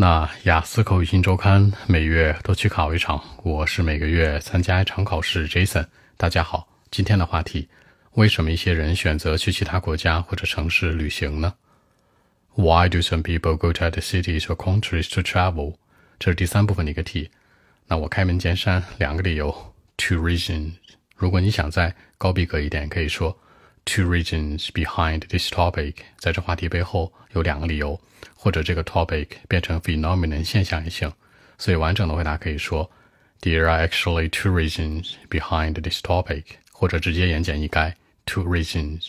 那雅思口语新周刊每月都去考一场，我是每个月参加一场考试。Jason，大家好，今天的话题：为什么一些人选择去其他国家或者城市旅行呢？Why do some people go to the cities or countries to travel？这是第三部分的一个题。那我开门见山，两个理由：two reasons。如果你想再高逼格一点，可以说。Two reasons behind this topic，在这话题背后有两个理由，或者这个 topic 变成 phenomenon 现象也行。所以完整的回答可以说，There are actually two reasons behind this topic，或者直接言简意赅，two reasons。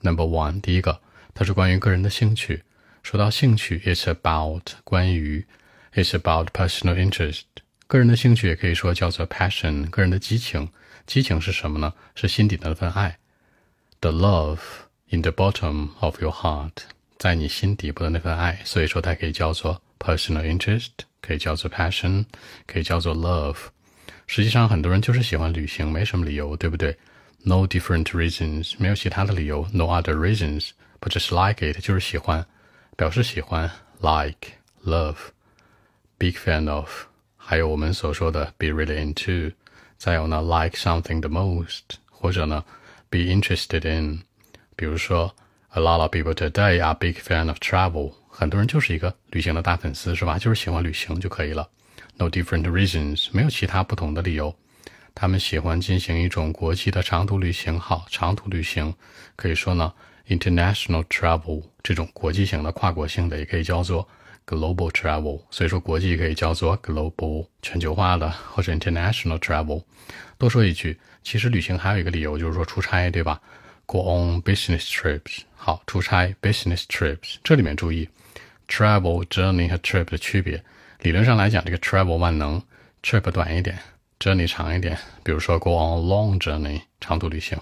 Number one，第一个，它是关于个人的兴趣。说到兴趣，it's about 关于，it's about personal interest。个人的兴趣也可以说叫做 passion，个人的激情。激情是什么呢？是心底的那份爱。The love in the bottom of your heart，在你心底部的那份爱，所以说它可以叫做 personal interest，可以叫做 passion，可以叫做 love。实际上，很多人就是喜欢旅行，没什么理由，对不对？No different reasons，没有其他的理由。No other reasons，but just like it，就是喜欢，表示喜欢，like，love，big fan of，还有我们所说的 be really into。再有呢，like something the most，或者呢。 Be interested in，比如说，a lot of people today are big fan of travel。很多人就是一个旅行的大粉丝，是吧？就是喜欢旅行就可以了。No different reasons，没有其他不同的理由。他们喜欢进行一种国际的长途旅行。好，长途旅行可以说呢，international travel 这种国际型的、跨国性的，也可以叫做 global travel。所以说，国际可以叫做 global 全球化的，或者 international travel。多说一句。其实旅行还有一个理由，就是说出差，对吧？Go on business trips。好，出差 business trips。这里面注意，travel journey 和 trip 的区别。理论上来讲，这个 travel 万能，trip 短一点，journey 长一点。比如说 go on long journey 长途旅行，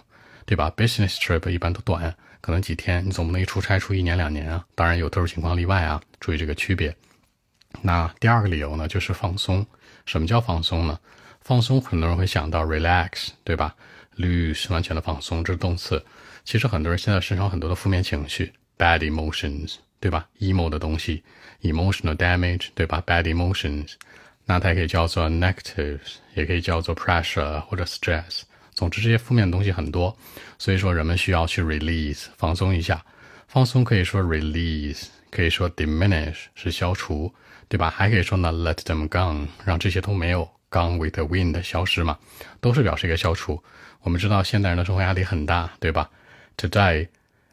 对吧？business trip 一般都短，可能几天。你总不能一出差出一年两年啊。当然有特殊情况例外啊，注意这个区别。那第二个理由呢，就是放松。什么叫放松呢？放松，很多人会想到 relax，对吧？lose 完全的放松，这是动词。其实很多人现在身上很多的负面情绪，bad emotions，对吧？emo 的东西，emotional damage，对吧？bad emotions，那它也可以叫做 negatives，也可以叫做 pressure 或者 stress。总之，这些负面的东西很多，所以说人们需要去 release，放松一下。放松可以说 release，可以说 diminish 是消除，对吧？还可以说呢 let them go，让这些都没有。Gone with the wind，消失嘛，都是表示一个消除。我们知道现代人的生活压力很大，对吧？Today,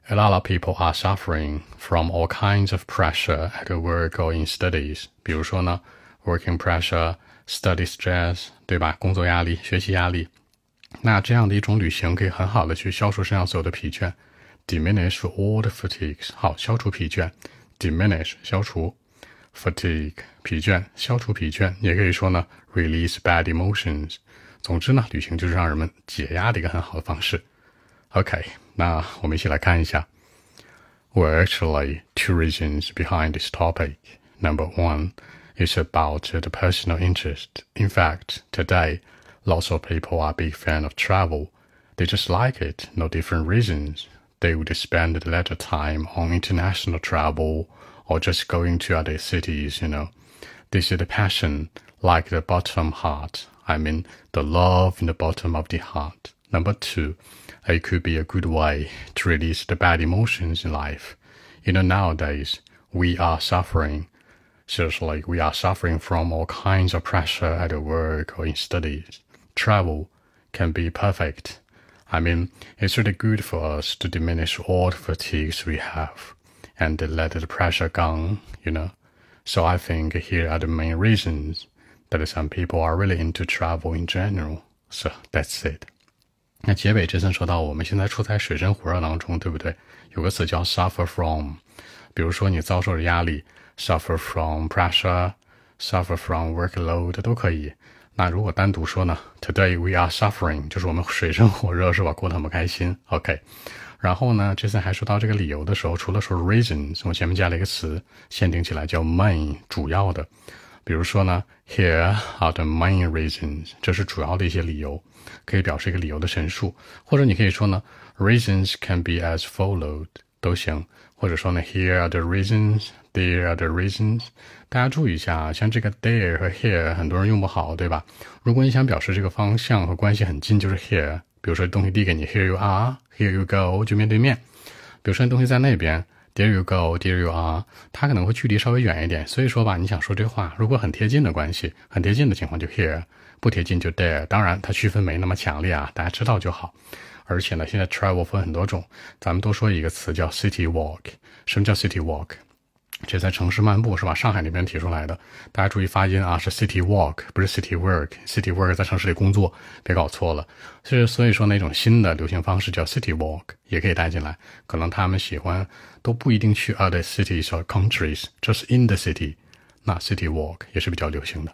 a lot of people are suffering from all kinds of pressure at work or in studies。比如说呢，working pressure, study stress，对吧？工作压力、学习压力。那这样的一种旅行可以很好的去消除身上所有的疲倦，diminish all the fatigues。好，消除疲倦，diminish 消除。fatigue 疲倦，消除疲倦，也可以说呢 release bad emotions。总之呢，旅行就是让人们解压的一个很好的方式。OK，那我们一起来看一下。Well, actually, two reasons behind this topic. Number one is about the personal interest. In fact, today, lots of people are big fan of travel. They just like it, no different reasons. They would spend the latter time on international travel or just going to other cities, you know. This is the passion, like the bottom heart. I mean, the love in the bottom of the heart. Number two, it could be a good way to release the bad emotions in life. You know, nowadays, we are suffering. Seriously, we are suffering from all kinds of pressure at work or in studies Travel can be perfect. I mean, it's really good for us to diminish all the fatigues we have and let the pressure go, you know. So I think here are the main reasons that some people are really into travel in general. So that's it. 那结尾这次说到，我们现在处在水深火热当中，对不对？有个词叫 suffer from，比如说你遭受着压力，suffer from pressure，suffer from workload 都可以。 那如果单独说呢？Today we are suffering，就是我们水深火热是吧？过得很不开心。OK。然后呢，Jason 还说到这个理由的时候，除了说 reasons，我前面加了一个词，限定起来叫 main，主要的。比如说呢，Here are the main reasons，这是主要的一些理由，可以表示一个理由的陈述。或者你可以说呢，reasons can be as followed，都行。或者说呢，Here are the reasons There are the reasons。大家注意一下啊，像这个 there 和 here，很多人用不好，对吧？如果你想表示这个方向和关系很近，就是 here。比如说东西递给你，Here you are，Here you go，就面对面。比如说东西在那边，There you go，There you are，它可能会距离稍微远一点。所以说吧，你想说这话，如果很贴近的关系，很贴近的情况就 here，不贴近就 there。当然，它区分没那么强烈啊，大家知道就好。而且呢，现在 travel 分很多种，咱们多说一个词叫 city walk。什么叫 city walk？这在城市漫步是吧？上海那边提出来的，大家注意发音啊，是 city walk，不是 city work。city work 在城市里工作，别搞错了。所以所以说那种新的流行方式叫 city walk，也可以带进来。可能他们喜欢都不一定去 other cities or countries，just in the city，那 city walk 也是比较流行的。